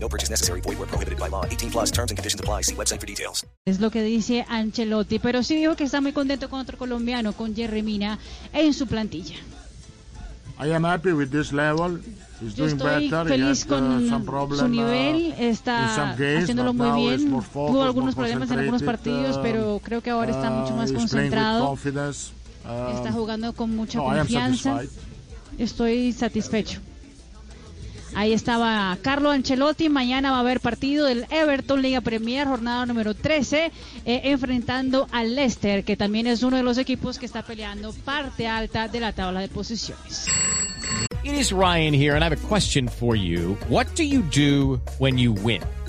No purchase necessary. Void where prohibited by law. 18 plus terms and conditions apply. See website for details. Es lo que dice Ancelotti, pero sí dijo que está muy contento con otro colombiano, con Jerry Mina, en su plantilla. I am happy with this level. He's Yo doing estoy better. feliz had, uh, con some problem, su nivel, uh, in está some games, haciéndolo but muy bien. more Tuvo focused, algunos more problemas en algunos partidos, um, pero creo que ahora está mucho uh, más he's playing with concentrado. confidence. Está jugando con mucha no, I am confianza. satisfied. Estoy satisfecho. Ahí estaba Carlo Ancelotti. Mañana va a haber partido del Everton Liga Premier, jornada número 13, eh, enfrentando al Leicester, que también es uno de los equipos que está peleando parte alta de la tabla de posiciones. It is Ryan here, and I have a question for you. What do you do when you win?